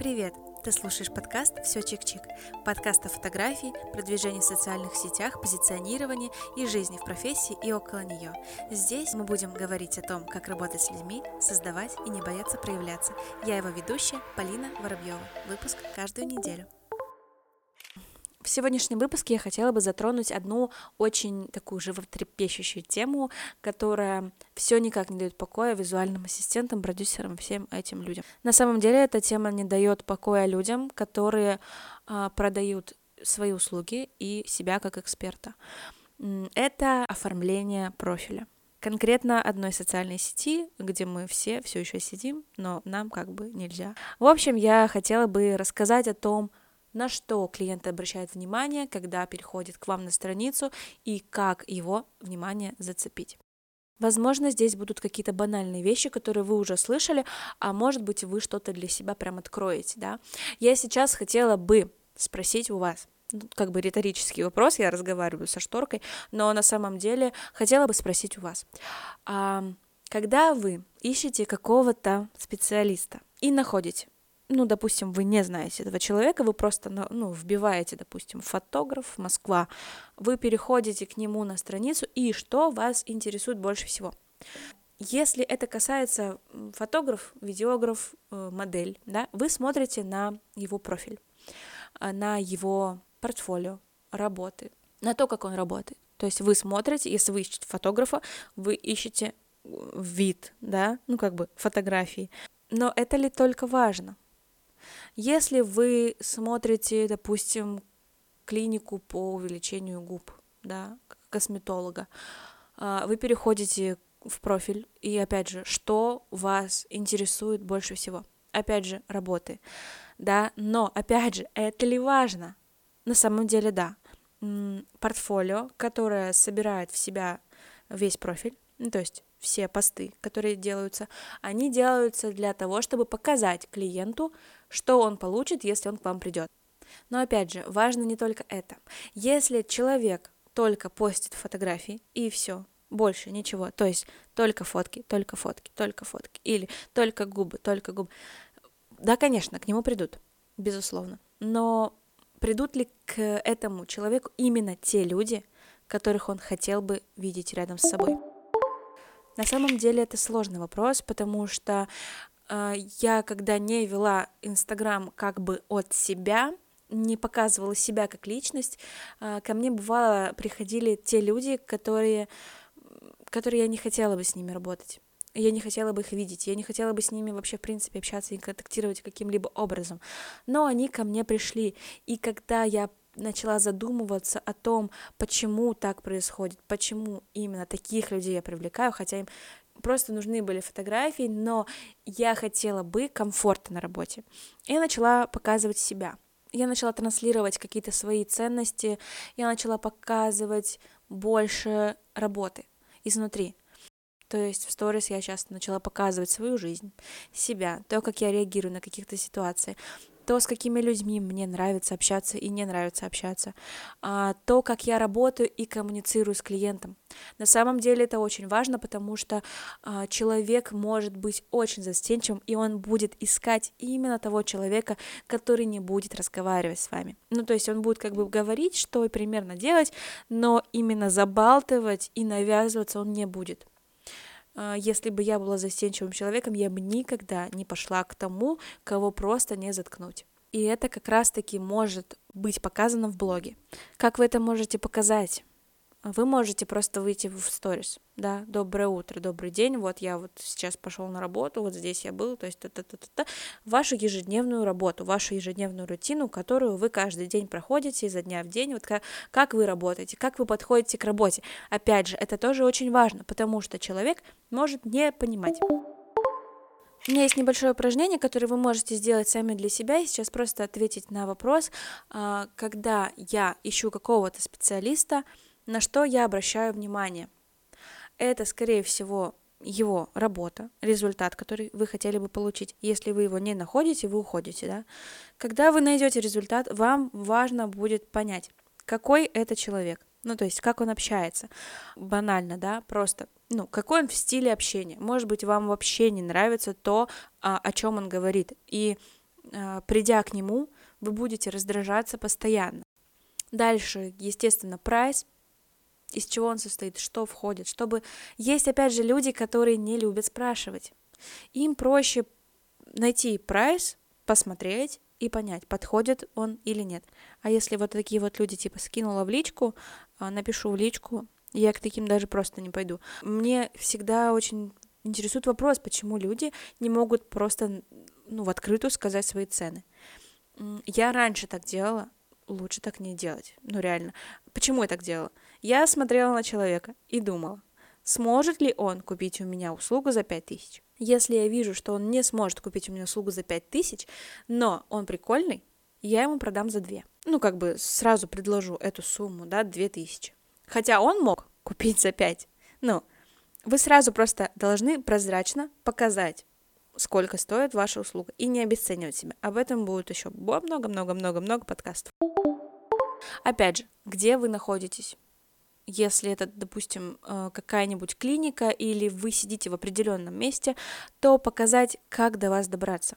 Привет! Ты слушаешь подкаст «Все чик-чик». Подкаст о фотографии, продвижении в социальных сетях, позиционировании и жизни в профессии и около нее. Здесь мы будем говорить о том, как работать с людьми, создавать и не бояться проявляться. Я его ведущая Полина Воробьева. Выпуск каждую неделю. В сегодняшнем выпуске я хотела бы затронуть одну очень такую животрепещущую тему, которая все никак не дает покоя визуальным ассистентам, продюсерам, всем этим людям. На самом деле эта тема не дает покоя людям, которые а, продают свои услуги и себя как эксперта. Это оформление профиля конкретно одной социальной сети, где мы все все еще сидим, но нам как бы нельзя. В общем, я хотела бы рассказать о том, на что клиент обращает внимание, когда переходит к вам на страницу и как его внимание зацепить. Возможно, здесь будут какие-то банальные вещи, которые вы уже слышали, а может быть, вы что-то для себя прям откроете, да. Я сейчас хотела бы спросить у вас, ну, как бы риторический вопрос, я разговариваю со шторкой, но на самом деле хотела бы спросить у вас, а, когда вы ищете какого-то специалиста и находите, ну, допустим, вы не знаете этого человека, вы просто, ну, вбиваете, допустим, фотограф Москва, вы переходите к нему на страницу, и что вас интересует больше всего? Если это касается фотограф, видеограф, э, модель, да, вы смотрите на его профиль, а, на его портфолио, работы, на то, как он работает. То есть вы смотрите, если вы ищете фотографа, вы ищете э, вид, да, ну как бы фотографии. Но это ли только важно? Если вы смотрите, допустим, клинику по увеличению губ, да, косметолога, а, вы переходите в профиль, и опять же, что вас интересует больше всего? Опять же, работы, да, но, опять же, это ли важно? На самом деле, да. Портфолио, которое собирает в себя весь профиль, ну, то есть все посты, которые делаются, они делаются для того, чтобы показать клиенту, что он получит, если он к вам придет. Но опять же, важно не только это. Если человек только постит фотографии и все, больше ничего, то есть только фотки, только фотки, только фотки, или только губы, только губы, да, конечно, к нему придут, безусловно, но придут ли к этому человеку именно те люди, которых он хотел бы видеть рядом с собой? На самом деле это сложный вопрос, потому что э, я, когда не вела Инстаграм как бы от себя, не показывала себя как личность, э, ко мне бывало приходили те люди, которые, которые я не хотела бы с ними работать. Я не хотела бы их видеть, я не хотела бы с ними вообще, в принципе, общаться и контактировать каким-либо образом. Но они ко мне пришли, и когда я начала задумываться о том, почему так происходит, почему именно таких людей я привлекаю, хотя им просто нужны были фотографии, но я хотела бы комфорта на работе. Я начала показывать себя. Я начала транслировать какие-то свои ценности, я начала показывать больше работы изнутри. То есть в сторис я часто начала показывать свою жизнь, себя, то, как я реагирую на каких-то ситуации то, с какими людьми мне нравится общаться и не нравится общаться, а, то, как я работаю и коммуницирую с клиентом. На самом деле это очень важно, потому что а, человек может быть очень застенчивым, и он будет искать именно того человека, который не будет разговаривать с вами. Ну, то есть он будет как бы говорить, что примерно делать, но именно забалтывать и навязываться он не будет. А, если бы я была застенчивым человеком, я бы никогда не пошла к тому, кого просто не заткнуть. И это как раз-таки может быть показано в блоге. Как вы это можете показать? Вы можете просто выйти в сторис, да, доброе утро, добрый день, вот я вот сейчас пошел на работу, вот здесь я был, то есть та-та-та-та, вашу ежедневную работу, вашу ежедневную рутину, которую вы каждый день проходите изо дня в день, вот как, как вы работаете, как вы подходите к работе. Опять же, это тоже очень важно, потому что человек может не понимать. У меня есть небольшое упражнение, которое вы можете сделать сами для себя и сейчас просто ответить на вопрос, а, когда я ищу какого-то специалиста, на что я обращаю внимание. Это, скорее всего, его работа, результат, который вы хотели бы получить. Если вы его не находите, вы уходите, да. Когда вы найдете результат, вам важно будет понять, какой это человек. Ну, то есть, как он общается. Банально, да, просто, ну, какой он в стиле общения. Может быть, вам вообще не нравится то, а, о чем он говорит. И э, придя к нему, вы будете раздражаться постоянно. Дальше, естественно, прайс, из чего он состоит, что входит, чтобы... Есть, опять же, люди, которые не любят спрашивать. Им проще найти прайс, посмотреть и понять, подходит он или нет. А если вот такие вот люди, типа, скинула в личку, а, напишу в личку, я к таким даже просто не пойду. Мне всегда очень интересует вопрос, почему люди не могут просто, ну, в открытую сказать свои цены. Я раньше так делала, лучше так не делать. Ну, реально. Почему я так делала? Я смотрела на человека и думала, сможет ли он купить у меня услугу за 5000. Если я вижу, что он не сможет купить у меня услугу за 5000, но он прикольный, я ему продам за 2. Ну, как бы сразу предложу эту сумму, да, 2000. Хотя он мог купить за 5. Ну, вы сразу просто должны прозрачно показать, сколько стоит ваша услуга, и не обесценивать себя. Об этом будет еще много-много-много-много подкастов. Опять же, где вы находитесь? Если это, допустим, э, какая-нибудь клиника или вы сидите в определенном месте, то показать, как до вас добраться.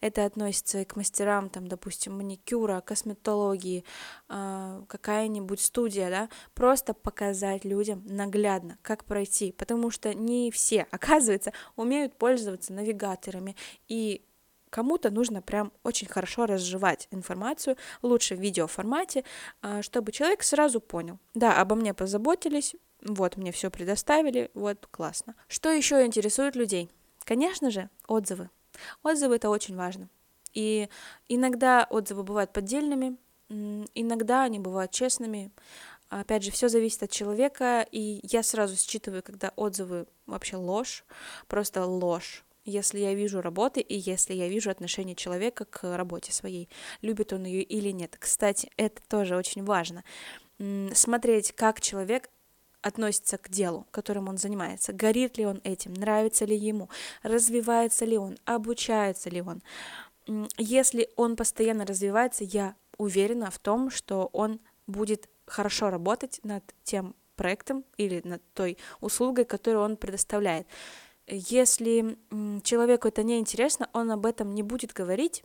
Это относится и к мастерам, там, допустим, маникюра, косметологии, э, какая-нибудь студия, да, просто показать людям наглядно, как пройти, потому что не все, оказывается, умеют пользоваться навигаторами, и кому-то нужно прям очень хорошо разжевать информацию, лучше в видеоформате, э, чтобы человек сразу понял, да, обо мне позаботились, вот, мне все предоставили, вот, классно. Что еще интересует людей? Конечно же, отзывы. Отзывы это очень важно. И иногда отзывы бывают поддельными, иногда они бывают честными. Опять же, все зависит от человека, и я сразу считываю, когда отзывы вообще ложь, просто ложь. Если я вижу работы и если я вижу отношение человека к работе своей, любит он ее или нет. Кстати, это тоже очень важно. Смотреть, как человек относится к делу, которым он занимается, горит ли он этим, нравится ли ему, развивается ли он, обучается ли он. Если он постоянно развивается, я уверена в том, что он будет хорошо работать над тем проектом или над той услугой, которую он предоставляет. Если человеку это не интересно, он об этом не будет говорить,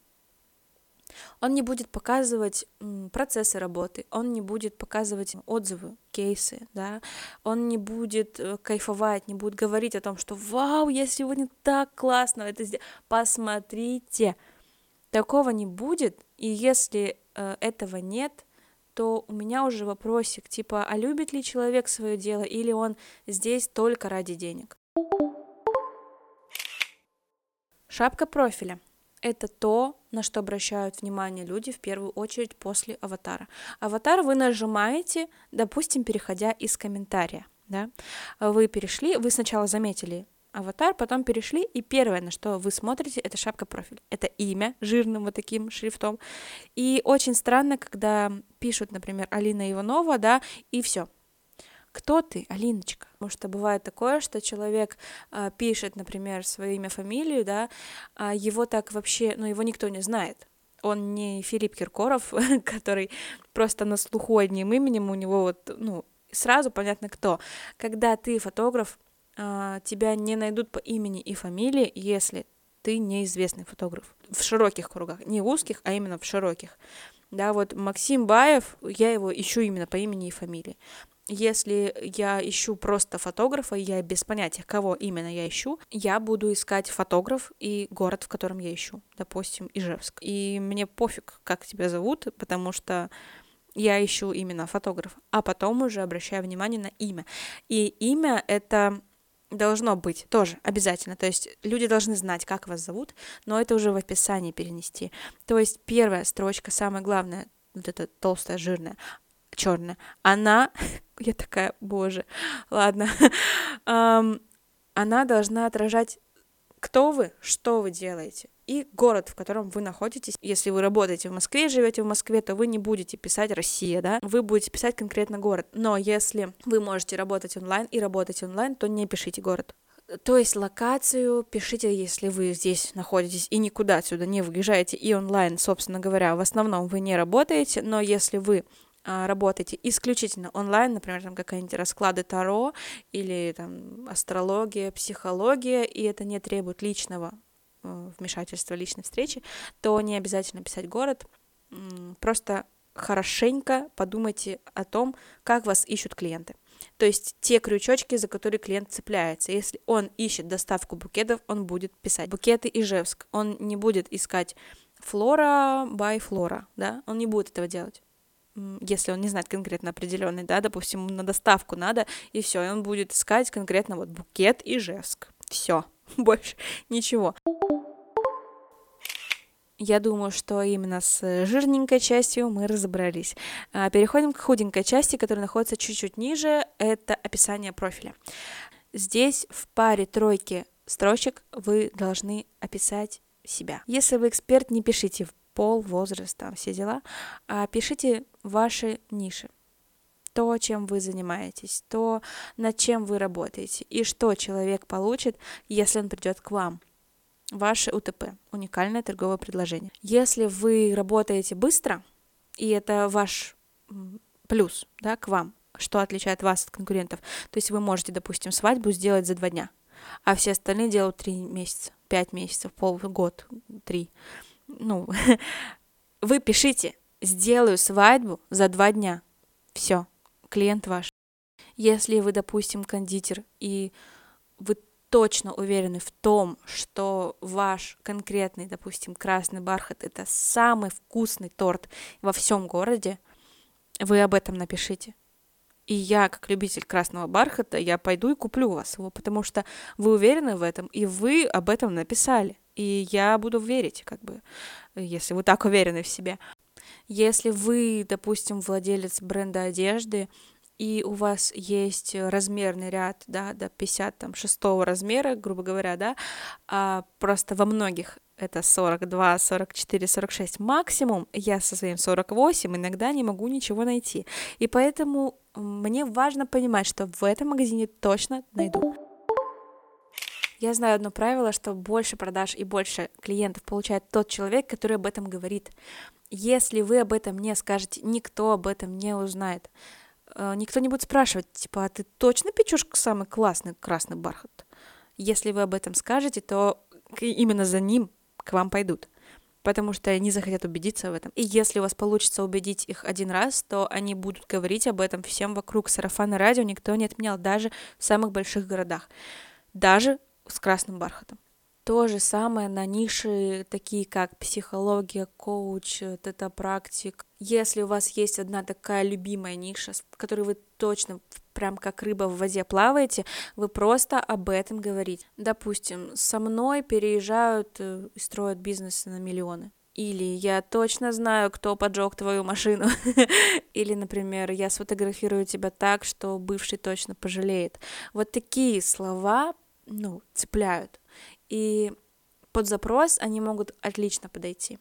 он не будет показывать процессы работы, он не будет показывать отзывы, кейсы, да, он не будет э, кайфовать, не будет говорить о том, что «Вау, я сегодня так классно это сделал!» Посмотрите! Такого не будет, и если э, этого нет, то у меня уже вопросик, типа, а любит ли человек свое дело, или он здесь только ради денег? Шапка профиля это то, на что обращают внимание люди в первую очередь после аватара. Аватар вы нажимаете, допустим, переходя из комментария. Да? Вы перешли, вы сначала заметили аватар, потом перешли, и первое, на что вы смотрите, это шапка профиля. Это имя жирным вот таким шрифтом. И очень странно, когда пишут, например, Алина Иванова, да, и все кто ты, Алиночка? Потому что бывает такое, что человек а, пишет, например, свое имя, фамилию, да, а его так вообще, ну, его никто не знает. Он не Филипп Киркоров, который просто на слуху одним именем, у него вот, ну, сразу понятно кто. Когда ты фотограф, а, тебя не найдут по имени и фамилии, если ты неизвестный фотограф. В широких кругах, не узких, а именно в широких. Да, вот Максим Баев, я его ищу именно по имени и фамилии. Если я ищу просто фотографа, я без понятия, кого именно я ищу, я буду искать фотограф и город, в котором я ищу, допустим, Ижевск. И мне пофиг, как тебя зовут, потому что я ищу именно фотографа, а потом уже обращаю внимание на имя. И имя — это должно быть тоже обязательно. То есть люди должны знать, как вас зовут, но это уже в описании перенести. То есть первая строчка, самое главное, вот эта толстая, жирная, черная, она, я такая, боже, ладно, она должна отражать, кто вы, что вы делаете, и город, в котором вы находитесь. Если вы работаете в Москве, живете в Москве, то вы не будете писать Россия, да, вы будете писать конкретно город. Но если вы можете работать онлайн и работать онлайн, то не пишите город. То есть локацию пишите, если вы здесь находитесь и никуда отсюда не выезжаете, и онлайн, собственно говоря, в основном вы не работаете, но если вы работаете исключительно онлайн, например, там какие-нибудь расклады Таро или там астрология, психология, и это не требует личного э, вмешательства личной встречи, то не обязательно писать город, просто хорошенько подумайте о том, как вас ищут клиенты. То есть те крючочки, за которые клиент цепляется. Если он ищет доставку букетов, он будет писать букеты Ижевск. Он не будет искать флора by флора, да, он не будет этого делать если он не знает конкретно определенный, да, допустим, на доставку надо, и все, и он будет искать конкретно вот букет Ижевск. Все, больше ничего. Я думаю, что именно с жирненькой частью мы разобрались. А, переходим к худенькой части, которая находится чуть-чуть ниже. Это описание профиля. Здесь в паре тройки строчек вы должны описать себя. Если вы эксперт, не пишите пол, возраст, там все дела, а пишите ваши ниши то, чем вы занимаетесь, то, над чем вы работаете, и что человек получит, если он придет к вам ваше УТП, уникальное торговое предложение. Если вы работаете быстро, и это ваш плюс да, к вам, что отличает вас от конкурентов, то есть вы можете, допустим, свадьбу сделать за два дня, а все остальные делают три месяца, пять месяцев, полгода, три. Ну, вы пишите, сделаю свадьбу за два дня. Все, клиент ваш. Если вы, допустим, кондитер, и вы точно уверены в том, что ваш конкретный, допустим, красный бархат это самый вкусный торт во всем городе, вы об этом напишите. И я, как любитель красного бархата, я пойду и куплю у вас его, потому что вы уверены в этом, и вы об этом написали. И я буду верить, как бы, если вы так уверены в себе. Если вы, допустим, владелец бренда одежды, и у вас есть размерный ряд, да, до 56 размера, грубо говоря, да, а просто во многих это 42, 44, 46 максимум, я со своим 48 иногда не могу ничего найти. И поэтому мне важно понимать, что в этом магазине точно найду. Я знаю одно правило, что больше продаж и больше клиентов получает тот человек, который об этом говорит. Если вы об этом не скажете, никто об этом не узнает. Э, никто не будет спрашивать, типа, а ты точно печешь самый классный красный бархат? Если вы об этом скажете, то именно за ним к вам пойдут, потому что они захотят убедиться в этом. И если у вас получится убедить их один раз, то они будут говорить об этом всем вокруг. Сарафана радио никто не отменял, даже в самых больших городах, даже с красным бархатом. То же самое на ниши, такие как психология, коуч, тета-практик. Если у вас есть одна такая любимая ниша, в которой вы точно прям как рыба в воде плаваете, вы просто об этом говорите. Допустим, со мной переезжают э, и строят бизнесы на миллионы. Или я точно знаю, кто поджег твою машину. Или, например, я сфотографирую тебя так, что бывший точно пожалеет. Вот такие слова, ну, цепляют и под запрос они могут отлично подойти.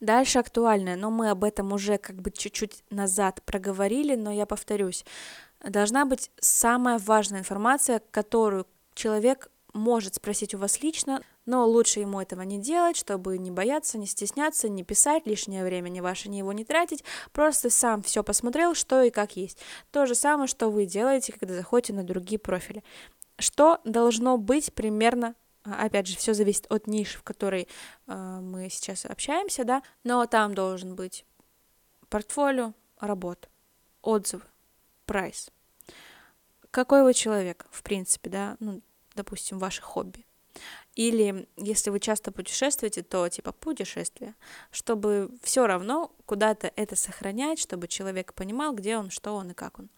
Дальше актуальное, но мы об этом уже как бы чуть-чуть назад проговорили, но я повторюсь. Должна быть самая важная информация, которую человек может спросить у вас лично, но лучше ему этого не делать, чтобы не бояться, не стесняться, не писать, лишнее время ни ваше, ни его не тратить, просто сам все посмотрел, что и как есть. То же самое, что вы делаете, когда заходите на другие профили что должно быть примерно а, опять же, все зависит от ниши, в которой э, мы сейчас общаемся, да, но там должен быть портфолио, работа, отзывы, прайс. Какой вы человек, в принципе, да, ну, допустим, ваше хобби. Или если вы часто путешествуете, то типа путешествия, чтобы все равно куда-то это сохранять, чтобы человек понимал, где он, что он и как он.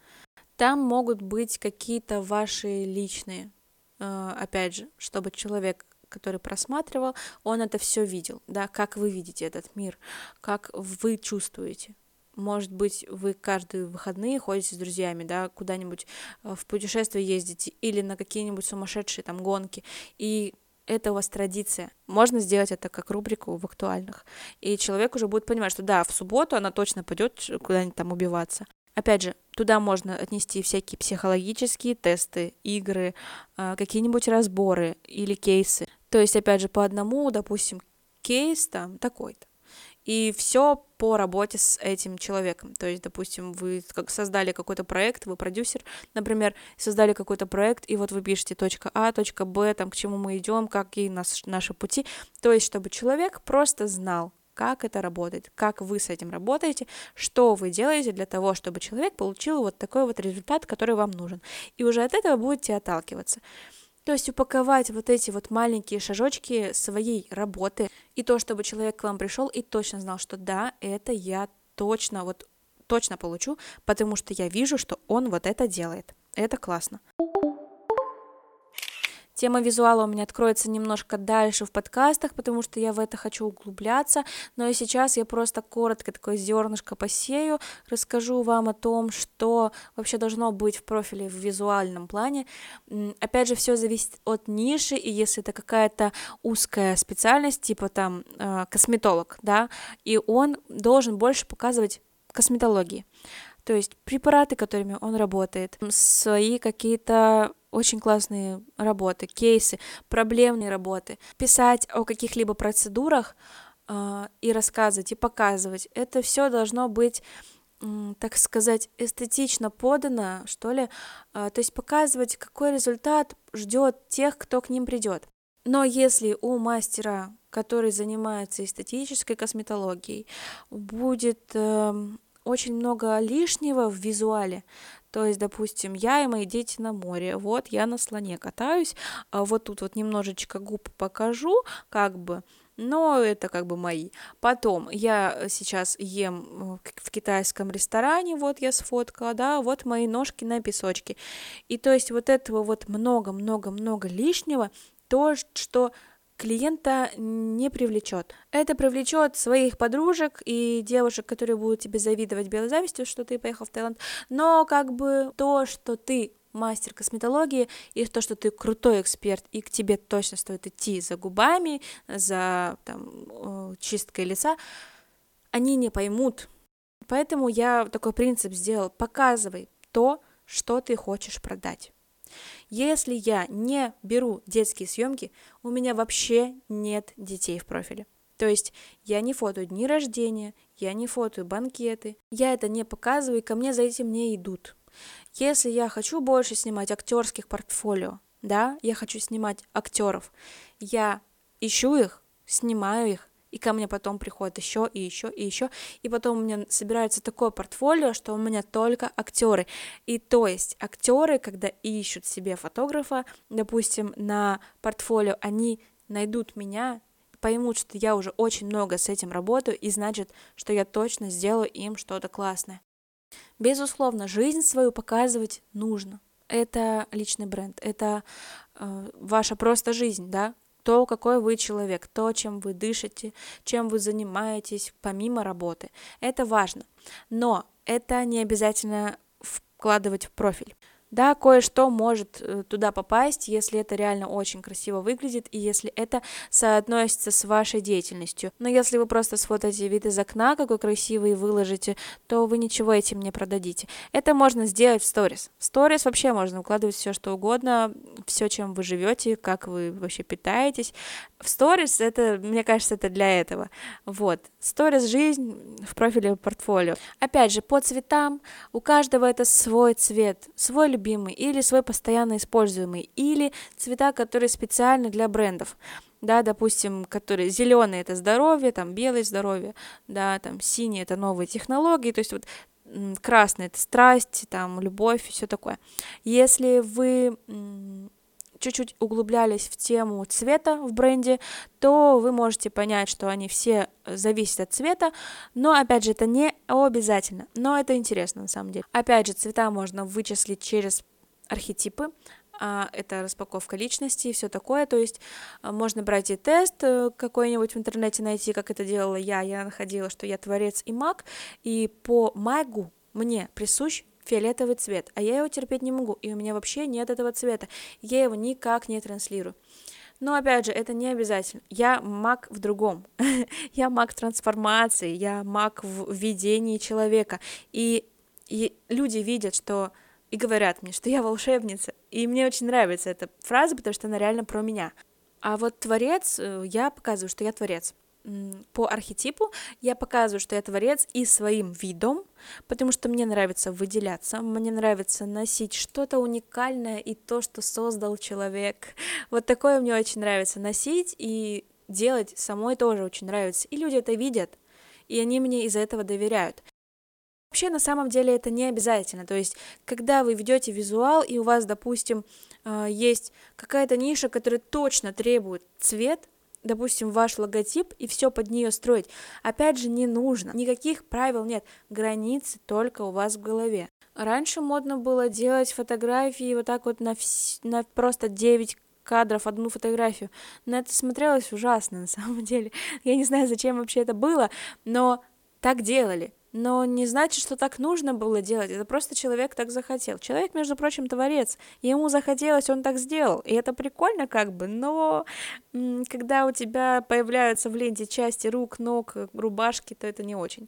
Там могут быть какие-то ваши личные, э, опять же, чтобы человек который просматривал, он это все видел, да, как вы видите этот мир, как вы чувствуете. Может быть, вы каждые выходные ходите с друзьями, да, куда-нибудь э, в путешествие ездите или на какие-нибудь сумасшедшие там гонки, и это у вас традиция. Можно сделать это как рубрику в актуальных. И человек уже будет понимать, что да, в субботу она точно пойдет куда-нибудь там убиваться. Опять же, туда можно отнести всякие психологические тесты, игры, а, какие-нибудь разборы или кейсы. То есть, опять же, по одному, допустим, кейс там такой-то. и все по работе с этим человеком. То есть, допустим, вы как создали какой-то проект, вы продюсер, например, создали какой-то проект, и вот вы пишете точка А, точка Б, там, к чему мы идем, какие нас, наши пути. То есть, чтобы человек просто знал, как это работает, как вы с этим работаете, что вы делаете для того, чтобы человек получил вот такой вот результат, который вам нужен. И уже от этого будете отталкиваться. То есть упаковать вот эти вот маленькие шажочки своей работы, и то, чтобы человек к вам пришел и точно знал, что да, это я точно, вот точно получу, потому что я вижу, что он вот это делает. Это классно. Тема визуала у меня откроется немножко дальше в подкастах, потому что я в это хочу углубляться, но и сейчас я просто коротко такое зернышко посею, расскажу вам о том, что вообще должно быть в профиле в визуальном плане. Опять же, все зависит от ниши, и если это какая-то узкая специальность, типа там э, косметолог, да, и он должен больше показывать косметологии. То есть препараты, которыми он работает, свои какие-то очень классные работы, кейсы, проблемные работы. Писать о каких-либо процедурах э, и рассказывать, и показывать. Это все должно быть так сказать, эстетично подано, что ли, а, то есть показывать, какой результат ждет тех, кто к ним придет. Но если у мастера, который занимается эстетической косметологией, будет э, очень много лишнего в визуале, то есть, допустим, я и мои дети на море, вот я на слоне катаюсь, а вот тут вот немножечко губ покажу, как бы, но это как бы мои. Потом я сейчас ем э, в китайском ресторане, вот я сфоткала, да, вот мои ножки на песочке. И то есть вот этого вот много-много-много лишнего, то, что клиента не привлечет. Это привлечет своих подружек и девушек, которые будут тебе завидовать белой завистью, что ты поехал в Таиланд. Но как бы то, что ты мастер косметологии, и то, что ты крутой эксперт, и к тебе точно стоит идти за губами, за там, чисткой лица, они не поймут. Поэтому я такой принцип сделал. Показывай то, что ты хочешь продать. Если я не беру детские съемки, у меня вообще нет детей в профиле. То есть я не фотою дни рождения, я не фотою банкеты, я это не показываю, и ко мне за этим не идут. Если я хочу больше снимать актерских портфолио, да, я хочу снимать актеров, я ищу их, снимаю их, и ко мне потом приходит еще и еще и еще, и потом у меня собирается такое портфолио, что у меня только актеры. И то есть актеры, когда ищут себе фотографа, допустим, на портфолио, они найдут меня, поймут, что я уже очень много с этим работаю, и значит, что я точно сделаю им что-то классное. Безусловно, жизнь свою показывать нужно. Это личный бренд, это э, ваша просто жизнь, да, то, какой вы человек, то, чем вы дышите, чем вы занимаетесь помимо работы. Это важно. Но это не обязательно вкладывать в профиль. Да, кое-что может э, туда попасть, если это реально очень красиво выглядит и если это соотносится с вашей деятельностью. Но если вы просто сфотаете вид из окна, какой красивый, и выложите, то вы ничего этим не продадите. Это можно сделать в сторис. В сторис вообще можно укладывать все, что угодно, все, чем вы живете, как вы вообще питаетесь. В сторис это, мне кажется, это для этого. Вот. Сторис жизнь в профиле портфолио. Опять же, по цветам. У каждого это свой цвет, свой любимый, или свой постоянно используемый, или цвета, которые специальны для брендов да, допустим, которые зеленый это здоровье, там белый здоровье, да, там синий это новые технологии, то есть вот красный это страсть, там любовь, все такое. Если вы чуть-чуть углублялись в тему цвета в бренде, то вы можете понять, что они все зависят от цвета, но опять же это не обязательно, но это интересно на самом деле. Опять же цвета можно вычислить через архетипы, а, это распаковка личности и все такое, то есть а, можно брать и тест э, какой-нибудь в интернете найти, как это делала я, я находила, что я творец и маг, и по магу мне присущ фиолетовый цвет, а я его терпеть не могу, и у меня вообще нет этого цвета, я его никак не транслирую. Но опять же, это не обязательно. Я маг в другом. я маг трансформации, я маг в видении человека. И, и люди видят, что и говорят мне, что я волшебница. И мне очень нравится эта фраза, потому что она реально про меня. А вот творец, э, я показываю, что я творец. По архетипу я показываю, что я творец и своим видом, потому что мне нравится выделяться, мне нравится носить что-то уникальное и то, что создал человек. Вот такое мне очень нравится носить и делать самой тоже очень нравится. И люди это видят, и они мне из-за этого доверяют. Вообще, на самом деле, это не обязательно. То есть, когда вы ведете визуал, и у вас, допустим, э, есть какая-то ниша, которая точно требует цвет, допустим, ваш логотип и все под нее строить. Опять же, не нужно. Никаких правил нет. Границы только у вас в голове. Раньше модно было делать фотографии вот так вот на, вс... на просто 9 кадров, одну фотографию. Но это смотрелось ужасно, на самом деле. Я не знаю, зачем вообще это было, но так делали. Но не значит, что так нужно было делать. Это просто человек так захотел. Человек, между прочим, творец. Ему захотелось, он так сделал. И это прикольно как бы, но когда у тебя появляются в ленте части рук, ног, рубашки, то это не очень.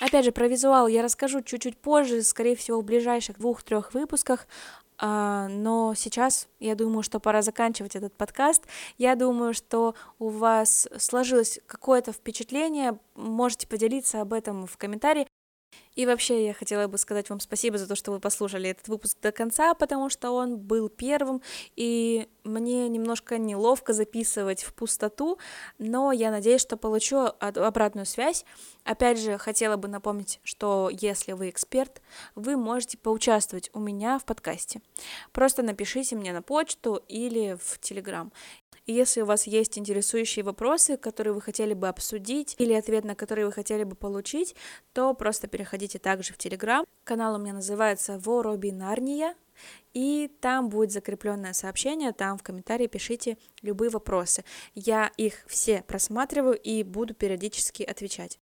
Опять же, про визуал я расскажу чуть-чуть позже, скорее всего, в ближайших двух-трех выпусках. А, но сейчас я думаю, что пора заканчивать этот подкаст. Я думаю, что у вас сложилось какое-то впечатление. Можете поделиться об этом в комментарии. И вообще я хотела бы сказать вам спасибо за то, что вы послушали этот выпуск до конца, потому что он был первым, и мне немножко неловко записывать в пустоту, но я надеюсь, что получу обратную связь. Опять же, хотела бы напомнить, что если вы эксперт, вы можете поучаствовать у меня в подкасте. Просто напишите мне на почту или в Телеграм. И если у вас есть интересующие вопросы, которые вы хотели бы обсудить, или ответ на которые вы хотели бы получить, то просто переходите также в Телеграм. Канал у меня называется Воробинарния, и там будет закрепленное сообщение, там в комментарии пишите любые вопросы. Я их все просматриваю и буду периодически отвечать.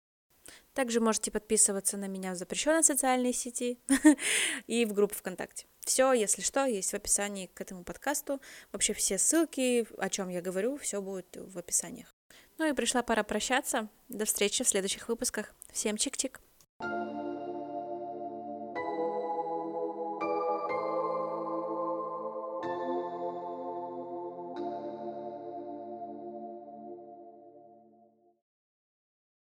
Также можете подписываться на меня в запрещенной социальной сети и в группу ВКонтакте. Все, если что, есть в описании к этому подкасту. Вообще все ссылки, о чем я говорю, все будет в описаниях. Ну и пришла пора прощаться. До встречи в следующих выпусках. Всем чик-чик. thank you